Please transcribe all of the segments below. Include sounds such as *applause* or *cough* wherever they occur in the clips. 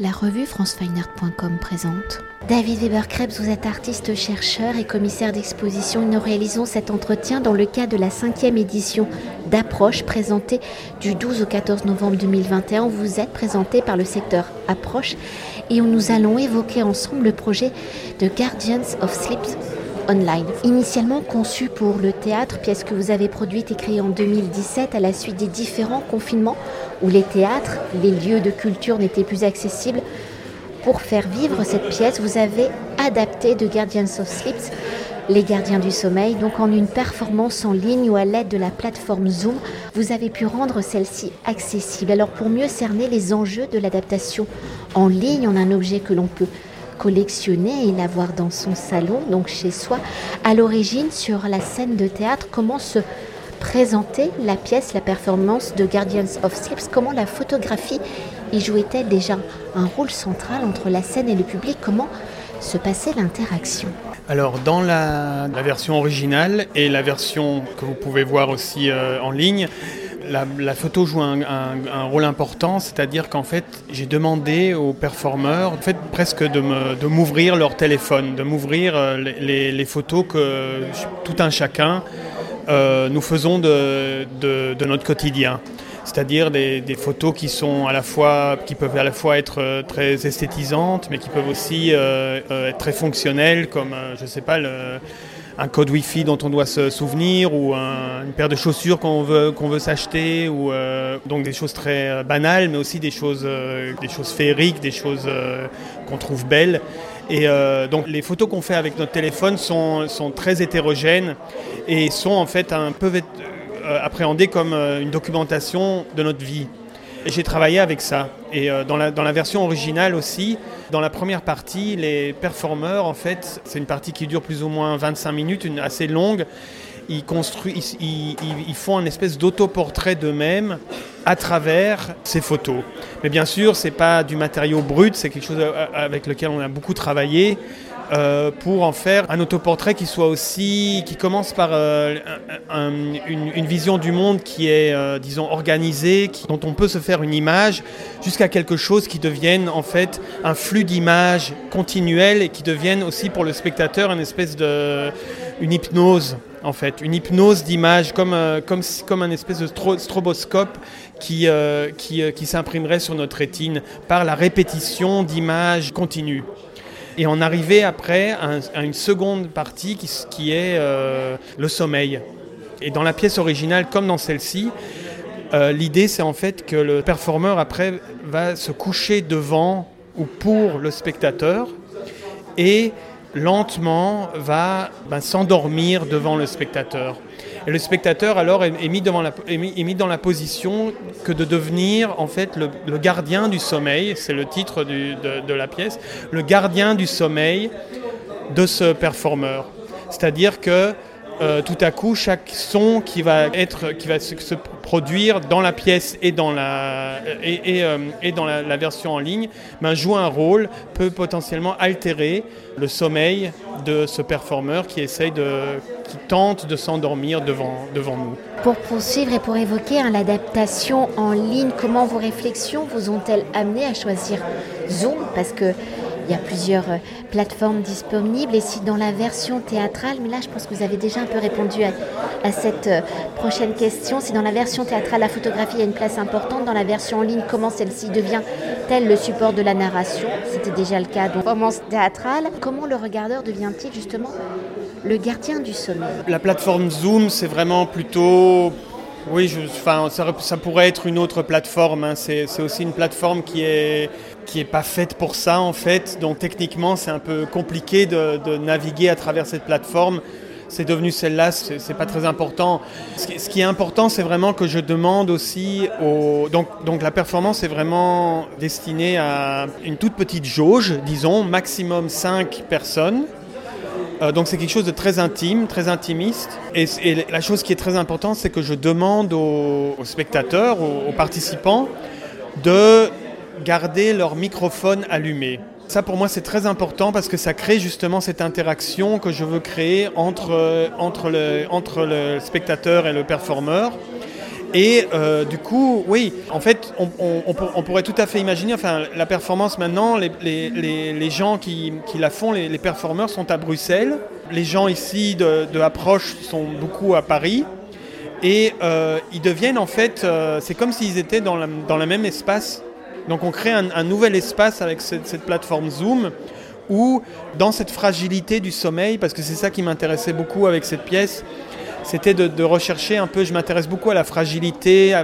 La revue francefineart.com présente. David Weber-Krebs, vous êtes artiste, chercheur et commissaire d'exposition. Nous réalisons cet entretien dans le cadre de la cinquième édition d'Approche présentée du 12 au 14 novembre 2021. Vous êtes présenté par le secteur Approche et nous allons évoquer ensemble le projet de Guardians of Sleep Online. Initialement conçu pour le théâtre, pièce que vous avez produite et créée en 2017 à la suite des différents confinements où les théâtres, les lieux de culture n'étaient plus accessibles. Pour faire vivre cette pièce, vous avez adapté de Guardians of Sleep, les gardiens du sommeil, donc en une performance en ligne ou à l'aide de la plateforme Zoom, vous avez pu rendre celle-ci accessible. Alors pour mieux cerner les enjeux de l'adaptation en ligne en un objet que l'on peut collectionner et l'avoir dans son salon, donc chez soi, à l'origine sur la scène de théâtre, comment se présenter la pièce, la performance de Guardians of Sleep, comment la photographie y jouait-elle déjà un rôle central entre la scène et le public, comment se passait l'interaction? Alors dans la, version originale et la version que vous pouvez voir aussi euh, en ligne, la, photo joue un, rôle important, c'est-à-dire qu'en fait j'ai demandé aux performeurs en fait, presque de m'ouvrir leur téléphone, de m'ouvrir euh, les, photos que tout un chacun euh, nous faisons de, notre quotidien. C'est-à-dire des, photos qui sont à la fois, qui peuvent à la fois être euh, très esthétisantes, mais qui peuvent aussi euh, être très fonctionnelles, comme je sais pas un code Wi-Fi dont on doit se souvenir, ou une paire de chaussures qu'on veut veut s'acheter, ou donc des choses très banales, mais aussi des choses des choses féeriques, des choses qu'on trouve belles. Et euh, donc les photos qu'on fait avec notre téléphone sont, sont, très hétérogènes et sont en fait un peu euh, appréhendées comme euh, une documentation de notre vie. J'ai travaillé avec ça. Et dans, la, dans la version originale aussi, dans la première partie, les performeurs, en fait, c'est une partie qui dure plus ou moins 25 minutes, une assez longue ils, construisent, ils, font un espèce d'autoportrait d'eux-mêmes à travers ces photos. Mais bien sûr, ce n'est pas du matériau brut, c'est quelque chose euh, avec lequel on a beaucoup travaillé. Euh, pour en faire un autoportrait qui soit aussi, qui commence par euh, une, vision du monde qui est, disons, organisée, dont on peut se faire une image, jusqu'à quelque chose qui devienne en fait un flux d'images continuel et qui devienne aussi pour le spectateur une espèce de, une hypnose en fait, une hypnose d'image, comme, euh, comme, comme un espèce de stroboscope qui, euh, qui, euh, qui s'imprimerait sur notre rétine par la répétition d'images continues. Et on arrivait après à, une seconde partie qui, est le sommeil. Et dans la pièce originale, comme dans celle-ci, l'idée c'est en fait que le performeur après va se coucher devant ou pour le spectateur et lentement va ben, s'endormir devant le spectateur. Et le spectateur alors est, mis, dans la position que de devenir en fait le, gardien du sommeil, c'est le titre de, la pièce, le gardien du sommeil de ce performeur. C'est-à-dire que euh, tout à coup, chaque son qui va, être, qui va se, produire dans la pièce et dans la, et, et, euh, dans la, version en ligne ben, joue un rôle, peut potentiellement altérer le sommeil de ce performeur qui essaye de, qui tente de s'endormir devant, devant nous. Pour poursuivre et pour évoquer hein, l'adaptation en ligne, comment vos réflexions vous ont-elles amené à choisir Zoom? Parce que il y a plusieurs euh, plateformes disponibles. Et si dans la version théâtrale, mais là je pense que vous avez déjà un peu répondu à, cette euh, prochaine question, si dans la version théâtrale la photographie a une place importante, dans la version en ligne, comment celle-ci devient-elle le support de la narration? C'était déjà le cas dans performance théâtrale. Comment le regardeur devient-il justement le gardien du sommeil? La plateforme Zoom, c'est vraiment plutôt oui, enfin, ça, pourrait être une autre plateforme. Hein. C'est aussi une plateforme qui est pas faite pour ça en fait. Donc techniquement, c'est un peu compliqué de, naviguer à travers cette plateforme. C'est devenu celle-là, c'est pas très important. Ce qui, est important, c'est vraiment que je demande aussi au. Donc, donc la performance est vraiment destinée à une toute petite jauge, disons, maximum 5 personnes. Euh, donc c'est quelque chose de très intime, très intimiste. Et, la chose qui est très importante, c'est que je demande aux, spectateurs, aux, participants, de garder leur microphone allumé. Ça pour moi c'est très important parce que ça crée justement cette interaction que je veux créer entre, entre le spectateur et le performeur. Et euh, du coup, oui, en fait, on, pourrait tout à fait imaginer, enfin, la performance maintenant, les, gens qui, la font, les, performeurs sont à Bruxelles. Les gens ici de, de Approche sont beaucoup à Paris. Et euh, ils deviennent en fait, euh, c'est comme s'ils étaient dans, dans le même espace. Donc on crée un, nouvel espace avec cette, plateforme Zoom où dans cette fragilité du sommeil, parce que c'est ça qui m'intéressait beaucoup avec cette pièce, c'était de, rechercher un peu, je m'intéresse beaucoup à la fragilité,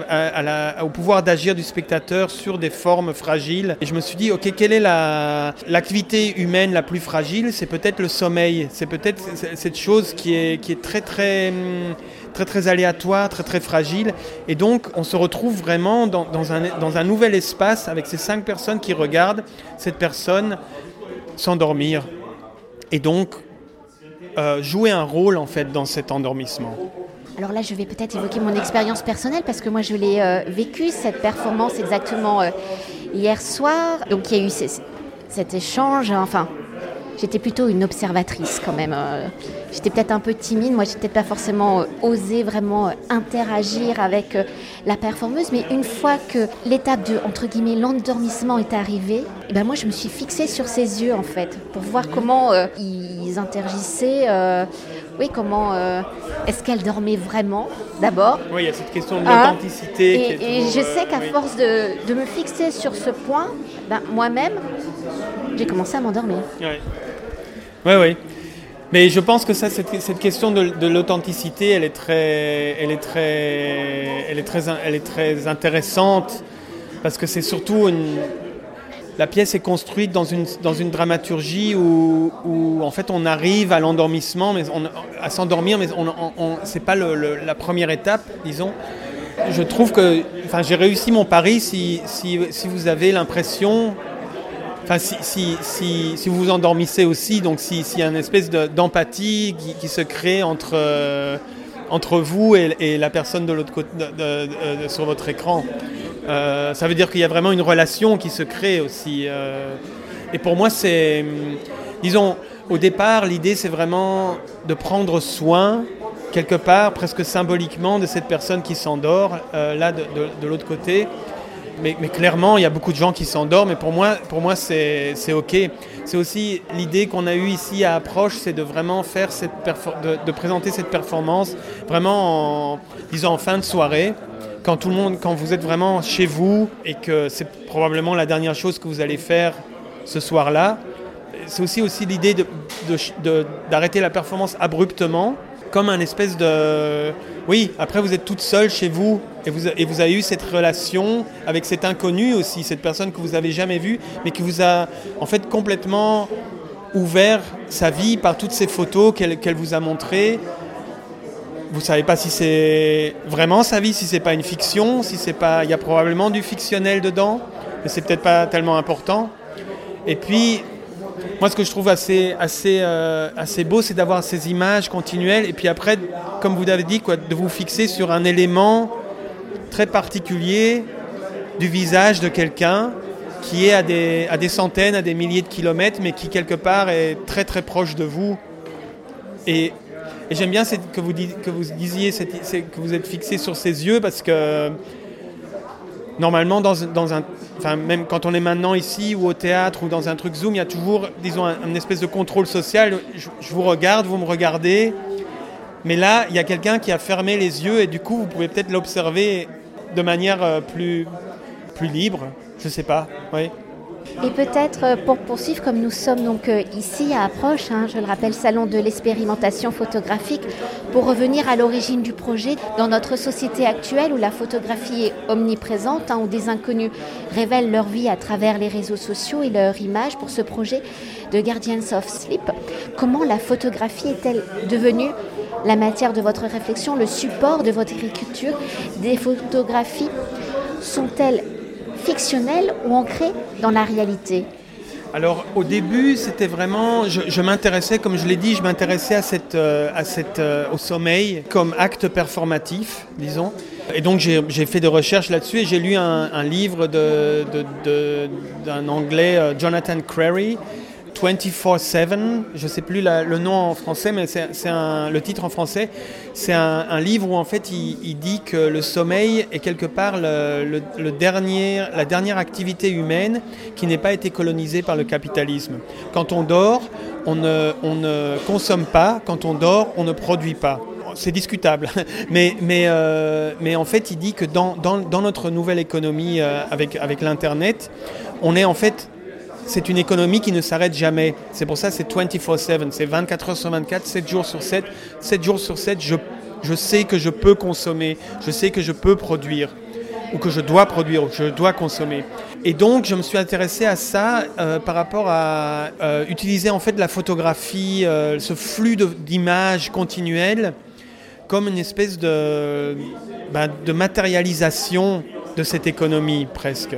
au pouvoir d'agir du spectateur sur des formes fragiles. Et je me suis dit, ok, quelle est l'activité humaine la plus fragile? C'est peut-être le sommeil, c'est peut-être cette chose qui est, très très très très aléatoire, très très fragile. Et donc on se retrouve vraiment dans un nouvel espace avec ces cinq personnes qui regardent cette personne s'endormir. Et donc euh, jouer un rôle en fait dans cet endormissement alors là, je vais peut-être évoquer mon expérience personnelle parce que moi, je l'ai euh, vécu cette performance exactement euh, hier soir. Donc il y a eu cet échange, enfin, j'étais plutôt une observatrice quand même. Euh. J'étais peut-être un peu timide, moi j'étais pas forcément euh, osé vraiment euh, interagir avec la performeuse, mais une fois que l'étape de entre guillemets l'endormissement est arrivée, eh ben moi je me suis fixée sur ses yeux en fait pour voir comment ils interagissaient. oui, comment est-ce qu'elle dormait vraiment d'abord Oui, il y a cette question de hein l'authenticité. et, je sais qu'à force de, de, me fixer sur ce point, ben, moi-même, j'ai commencé à m'endormir. Oui, oui. Mais je pense que ça, cette, question de, l'authenticité, elle est très, elle est très, elle est très, elle est très intéressante parce que c'est surtout la pièce est construite dans une, dans une dramaturgie où, où en fait on arrive à l'endormissement, mais à s'endormir, mais on, on, c'est pas la première étape, disons. Je trouve que, enfin, j'ai réussi mon pari si, si, si vous avez l'impression Enfin, si, si, vous vous endormissez aussi, donc s'il y a une espèce d'empathie qui, se crée entre, euh, entre vous et, la personne de l'autre côté sur votre écran, euh, ça veut dire qu'il y a vraiment une relation qui se crée aussi. Euh. et pour moi, c'est, disons, au départ, l'idée c'est vraiment de prendre soin quelque part, presque symboliquement, de cette personne qui s'endort là de l'autre côté mais, clairement, il y a beaucoup de gens qui s'endorment et pour moi, pour moi c'est OK. C'est aussi l'idée qu'on a eue ici à Approche, c'est de vraiment faire cette de, présenter cette performance vraiment en, disons, en fin de soirée. Quand, tout le monde, quand vous êtes vraiment chez vous et que c'est probablement la dernière chose que vous allez faire ce soir-là, c'est aussi, aussi l'idée d'arrêter la performance abruptement comme un espèce de... Oui, après vous êtes toute seule chez vous et vous, et vous avez eu cette relation avec cet inconnu aussi, cette personne que vous n'avez jamais vue, mais qui vous a en fait complètement ouvert sa vie par toutes ces photos qu'elle vous a montrées. Vous savez pas si c'est vraiment sa vie, si c'est pas une fiction, si c'est pas, il y a probablement du fictionnel dedans, mais c'est peut-être pas tellement important. Et puis moi, ce que je trouve assez, assez, euh, assez beau, c'est d'avoir ces images continuelles et puis après, comme vous l'avez dit, de vous fixer sur un élément très particulier du visage de quelqu'un qui est à des, à des centaines, à des milliers de kilomètres, mais qui quelque part est très très proche de vous. Et, et j'aime bien que vous, que vous disiez que vous êtes fixé sur ses yeux parce que normalement, dans, un, même quand on est maintenant ici ou au théâtre ou dans un truc Zoom, il y a toujours, disons, un, une espèce de contrôle social. Je, vous regarde, vous me regardez. Mais là, il y a quelqu'un qui a fermé les yeux et du coup, vous pouvez peut-être l'observer de manière euh, plus, plus libre. Je sais pas. Oui. Et peut-être euh, pour poursuivre, comme nous sommes donc euh, ici à Approche, hein, je le rappelle, salon de l'expérimentation photographique, pour revenir à l'origine du projet, dans notre société actuelle où la photographie est omniprésente, hein, où des inconnus révèlent leur vie à travers les réseaux sociaux et leur image pour ce projet de Guardians of Sleep, comment la photographie est-elle devenue la matière de votre réflexion, le support de votre écriture? Des photographies sont-elles fictionnelle ou ancrée dans la réalité alors au début, c'était vraiment, je, m'intéressais, comme je l'ai dit, je m'intéressais à cette, euh, à cette, euh, au sommeil comme acte performatif, disons. Et donc j'ai fait des recherches là-dessus et j'ai lu un, livre d'un Anglais, euh, Jonathan Crary, 24-7, je ne sais plus le nom en français, mais c'est le titre en français. C'est un, livre où en fait il, dit que le sommeil est quelque part le, dernier, la dernière activité humaine qui n'ait pas été colonisée par le capitalisme. Quand on dort, on ne, on ne consomme pas, quand on dort, on ne produit pas c'est discutable. *laughs* Euh, mais en fait, il dit que dans, notre nouvelle économie euh, avec l'Internet, on est en fait c'est une économie qui ne s'arrête jamais. C'est pour ça c'est 24-7, c'est 24 heures sur 24, 7 jours sur 7. 7 jours sur 7, je, je sais que je peux consommer, je sais que je peux produire, ou que je dois produire, ou que je dois consommer. Et donc, je me suis intéressé à ça euh, par rapport à euh, utiliser en fait la photographie, euh, ce flux d'images continuelles, comme une espèce de, ben, de matérialisation de cette économie presque.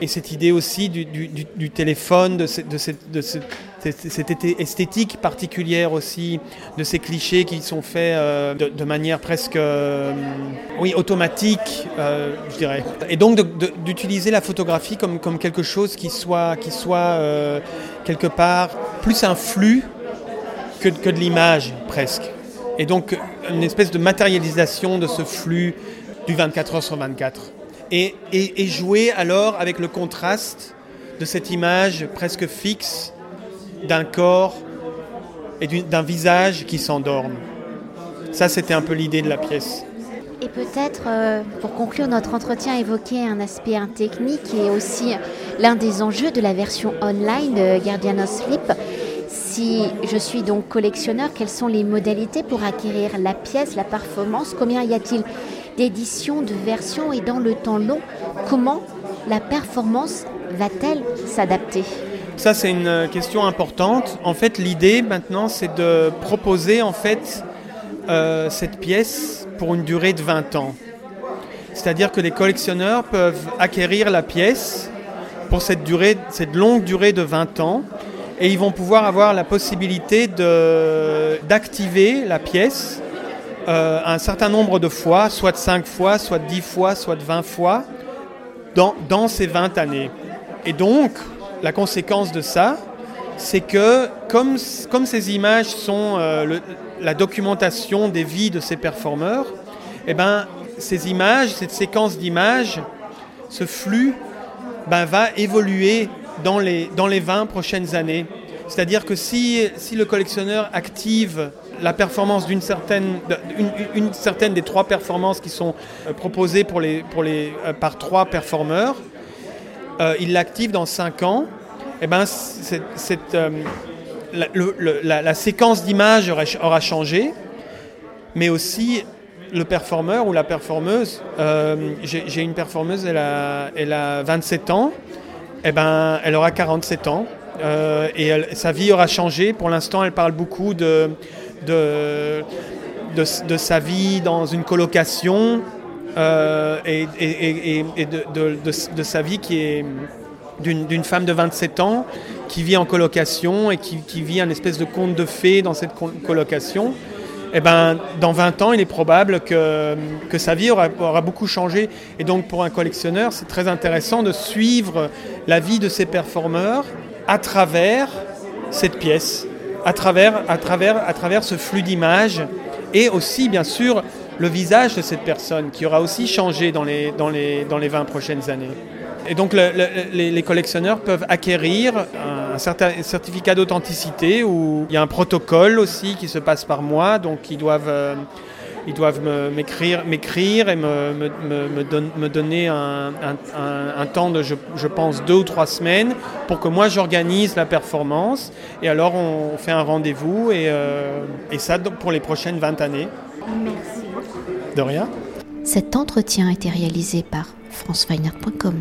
Et cette idée aussi du, téléphone, de, cette, esthétique particulière aussi, de ces clichés qui sont faits euh, de, manière presque euh, oui, automatique, euh, je dirais. Et donc d'utiliser la photographie comme, quelque chose qui soit, qui soit quelque part plus un flux que, que de l'image presque. Et donc une espèce de matérialisation de ce flux du 24 heures sur 24 et, jouer alors avec le contraste de cette image presque fixe d'un corps et d'un visage qui s'endorme. Ça, c'était un peu l'idée de la pièce. Et peut-être, euh, pour conclure notre entretien, évoquer un aspect technique qui est aussi l'un des enjeux de la version online de Guardian of Sleep. Si je suis donc collectionneur, quelles sont les modalités pour acquérir la pièce, la performance? Combien y a-t-il d'édition, de version et dans le temps long, comment la performance va-t-elle s'adapter? Ça, c'est une question importante. En fait, l'idée maintenant, c'est de proposer en fait euh, cette pièce pour une durée de 20 ans. C'est-à-dire que les collectionneurs peuvent acquérir la pièce pour cette, durée, cette longue durée de 20 ans et ils vont pouvoir avoir la possibilité d'activer la pièce euh, un certain nombre de fois, soit de 5 fois, soit de 10 fois, soit de 20 fois, dans, ces 20 années. Et donc, la conséquence de ça, c'est que comme, comme ces images sont euh, la documentation des vies de ces performeurs, eh ben, ces images, cette séquence d'images, ce flux, ben, va évoluer dans les, dans les 20 prochaines années. C'est-à-dire que si, si le collectionneur active la performance d'une certaine, une, certaine des trois performances qui sont euh, proposées pour les, pour les, euh, par trois performeurs, euh, il l'active dans cinq ans, et eh ben, la, séquence d'images aura, changé, mais aussi le performeur ou la performeuse. J'ai une performeuse, elle a, elle a 27 ans, et eh ben, elle aura 47 ans. et sa vie aura changé. Pour l'instant, elle parle beaucoup de, de, de, sa vie dans une colocation euh, et, de, sa vie qui est d'une femme de 27 ans qui vit en colocation et qui, vit un espèce de conte de fées dans cette colocation. Et eh ben, dans 20 ans, il est probable que, que sa vie aura, aura, beaucoup changé. Et donc, pour un collectionneur, c'est très intéressant de suivre la vie de ces performeurs à travers cette pièce à travers, à travers, à travers ce flux d'images et aussi, bien sûr, le visage de cette personne qui aura aussi changé dans les, dans les, dans les 20 prochaines années. Et donc les, collectionneurs peuvent acquérir un, certain certificat d'authenticité où il y a un protocole aussi qui se passe par moi, donc ils doivent... Euh, ils doivent m'écrire, m'écrire et me, me, me, donner un, temps de, je, pense, deux ou trois semaines pour que moi j'organise la performance. Et alors on fait un rendez-vous et, euh, et ça pour les prochaines 20 années. Merci beaucoup. De rien. Cet entretien a été réalisé par franceweiner.com.